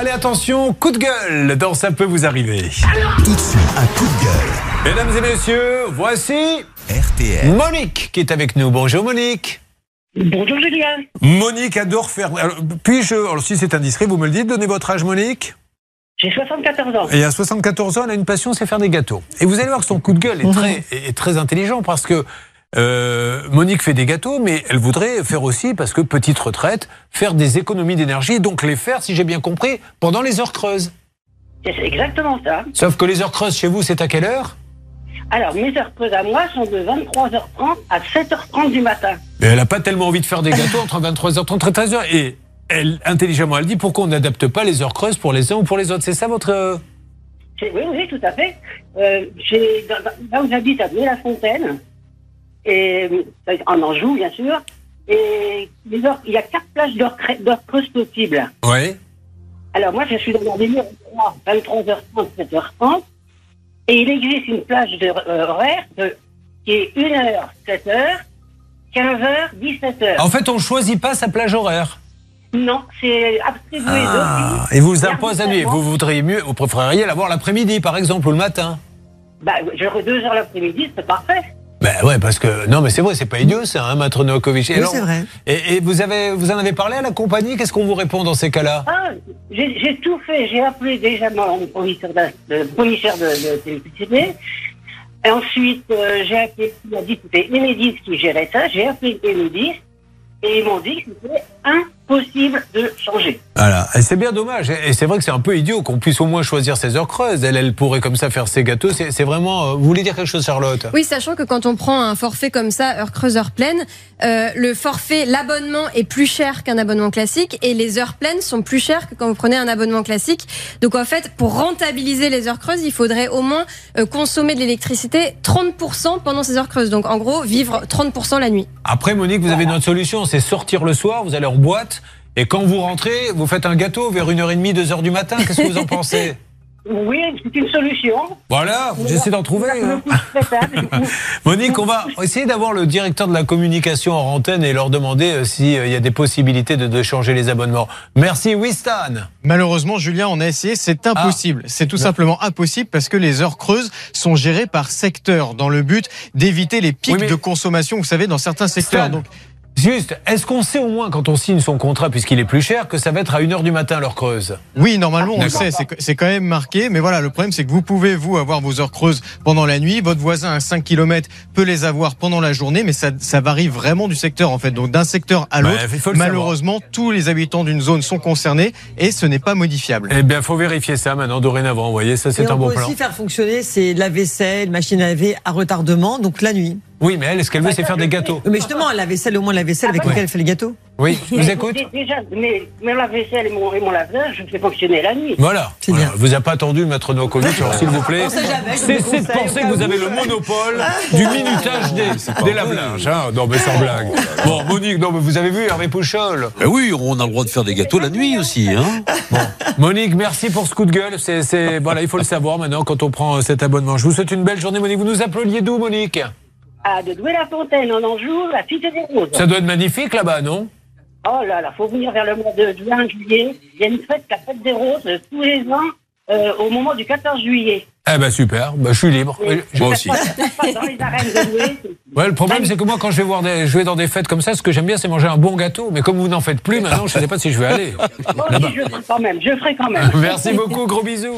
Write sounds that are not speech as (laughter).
Allez, attention, coup de gueule dans Ça peut vous arriver. Tout de suite, un coup de gueule. Mesdames et messieurs, voici RTL. Monique qui est avec nous. Bonjour Monique. Bonjour Julien. Monique adore faire. alors, Puis-je, alors, si c'est indiscret, vous me le dites, donnez votre âge, Monique. J'ai 74 ans. Et à 74 ans, elle a une passion, c'est faire des gâteaux. Et vous allez voir que son coup de gueule est très, est très intelligent parce que euh, Monique fait des gâteaux, mais elle voudrait faire aussi, parce que petite retraite, faire des économies d'énergie, donc les faire, si j'ai bien compris, pendant les heures creuses. C'est exactement ça. Sauf que les heures creuses chez vous, c'est à quelle heure? Alors, mes heures creuses à moi sont de 23h30 à 7h30 du matin. Mais elle n'a pas tellement envie de faire des gâteaux entre 23h30 et 13h. Et elle, intelligemment, elle dit pourquoi on n'adapte pas les heures creuses pour les uns ou pour les autres? C'est ça votre. euh, Oui, oui, tout à fait. Euh, là où j'habite, à Blé-la-Fontaine, et euh, en Anjou, bien sûr, et les il y a quatre plages d'heures cre- d'heures creuses possibles. Oui. Alors, moi, je suis dans la numéro 3, 23h30, 7h30, et il existe une plage euh, horaire de, qui est 1h, 7h, 15h, 17h. En fait, on ne choisit pas sa plage horaire. Non, c'est attribué. Ah, et vous impose la nuit. Vous voudriez mieux, vous préféreriez l'avoir l'après-midi, par exemple, ou le matin? Bah, deux heures l'après-midi, c'est parfait. Ben ouais, parce que non, mais c'est vrai, c'est pas idiot, ça, hein, Maître Novakovic. Et Oui, alors- c'est vrai. Et, et vous avez, vous en avez parlé à la compagnie? Qu'est-ce qu'on vous répond dans ces cas-là? Ah, j'ai j'ai tout fait. J'ai appelé déjà mon fournisseur de, de- fournisseur de, de d'électricité. Et ensuite, euh, j'ai appelé, il m'a dit que c'était Enedis qui gérait ça. J'ai appelé Enedis et ils m'ont dit que c'était impossible de changer. Voilà, et c'est bien dommage. Et c'est vrai que c'est un peu idiot qu'on puisse au moins choisir ses heures creuses. Elle, elle pourrait comme ça faire ses gâteaux. C'est c'est vraiment. euh, Vous voulez dire quelque chose, Charlotte? Oui, sachant que quand on prend un forfait comme ça, heure creuse, heure pleine, euh, le forfait, l'abonnement est plus cher qu'un abonnement classique et les heures pleines sont plus chères que quand vous prenez un abonnement classique. Donc en fait, pour rentabiliser les heures creuses, il faudrait au moins euh, consommer de l'électricité 30% pendant ces heures creuses. Donc en gros, vivre 30% la nuit. Après, Monique, vous avez une autre solution, c'est sortir le soir, vous allez en boîte, et quand vous rentrez, vous faites un gâteau vers 1h30, 2h du matin. Qu'est-ce que vous en pensez? Oui, c'est une solution. Voilà, j'essaie d'en trouver. Hein. coup. (laughs) Monique, on va essayer d'avoir le directeur de la communication en antenne et leur demander s'il y a des possibilités de, de changer les abonnements. Merci, Wistan. Malheureusement, Julien, on a essayé, c'est impossible. C'est tout simplement impossible parce que les heures creuses sont gérées par secteur dans le but d'éviter les pics Oui, mais- de consommation, vous savez, dans certains secteurs. Stan, Donc, Juste, est-ce qu'on sait au moins quand on signe son contrat, puisqu'il est plus cher, que ça va être à 1h du matin l'heure creuse? Oui, normalement, on sait, c'est- quand même marqué. Mais voilà, le problème, c'est que vous pouvez, vous, avoir vos heures creuses pendant la nuit. Votre voisin à 5 km peut les avoir pendant la journée, mais ça, ça varie vraiment du secteur, en fait. Donc, d'un secteur à Bah, l'autre, malheureusement, tous les habitants d'une zone sont concernés et ce n'est pas modifiable. Eh bien, faut vérifier ça maintenant, dorénavant. Vous voyez, ça, c'est un on bon peut plan. aussi faire fonctionner c'est la vaisselle, machine à laver à retardement, donc la nuit. Oui, mais elle, ce qu'elle veut, c'est faire des gâteaux. Mais justement, la vaisselle, au moins la vaisselle avec Ah, laquelle elle fait les gâteaux. Oui, je vous écoute Dé- Déjà, mais, mais la vaisselle et mon, et mon laveur, je fais fonctionner la nuit. Voilà. C'est Voilà. bien. Vous n'avez pas attendu, maître Novakovic, alors s'il vous plaît. Cessez de penser que vous avez le monopole du minutage des, des lave-linges. Hein. Non, mais sans blague. Bon, Monique, non, mais vous avez vu Hervé Pouchol Ben oui, on a le droit de faire des gâteaux la nuit aussi. Hein Monique, merci pour ce coup de gueule. C'est, voilà, il faut le savoir maintenant quand on prend cet abonnement. Je vous souhaite une belle journée, Monique. Vous nous appeliez d'où, Monique? À de Douai-la-Fontaine, en Anjou, la Cité des Roses. Ça doit être magnifique là-bas, non? Oh là là, faut venir vers le mois de juin, juillet. Il y a une fête, la fête des roses, tous les ans, euh, au moment du 14 juillet. Eh ben super, ben, je suis libre. Et Je- Moi aussi. ça se passe Dans les arènes de Douai. c'est- Ouais, le problème, c'est que moi, quand je vais, voir des, je vais dans des fêtes comme ça, ce que j'aime bien, c'est manger un bon gâteau. Mais comme vous n'en faites plus, maintenant, je ne sais pas si je vais aller. Bon, si, je ferai quand même, je ferai quand même. Merci beaucoup, gros bisous.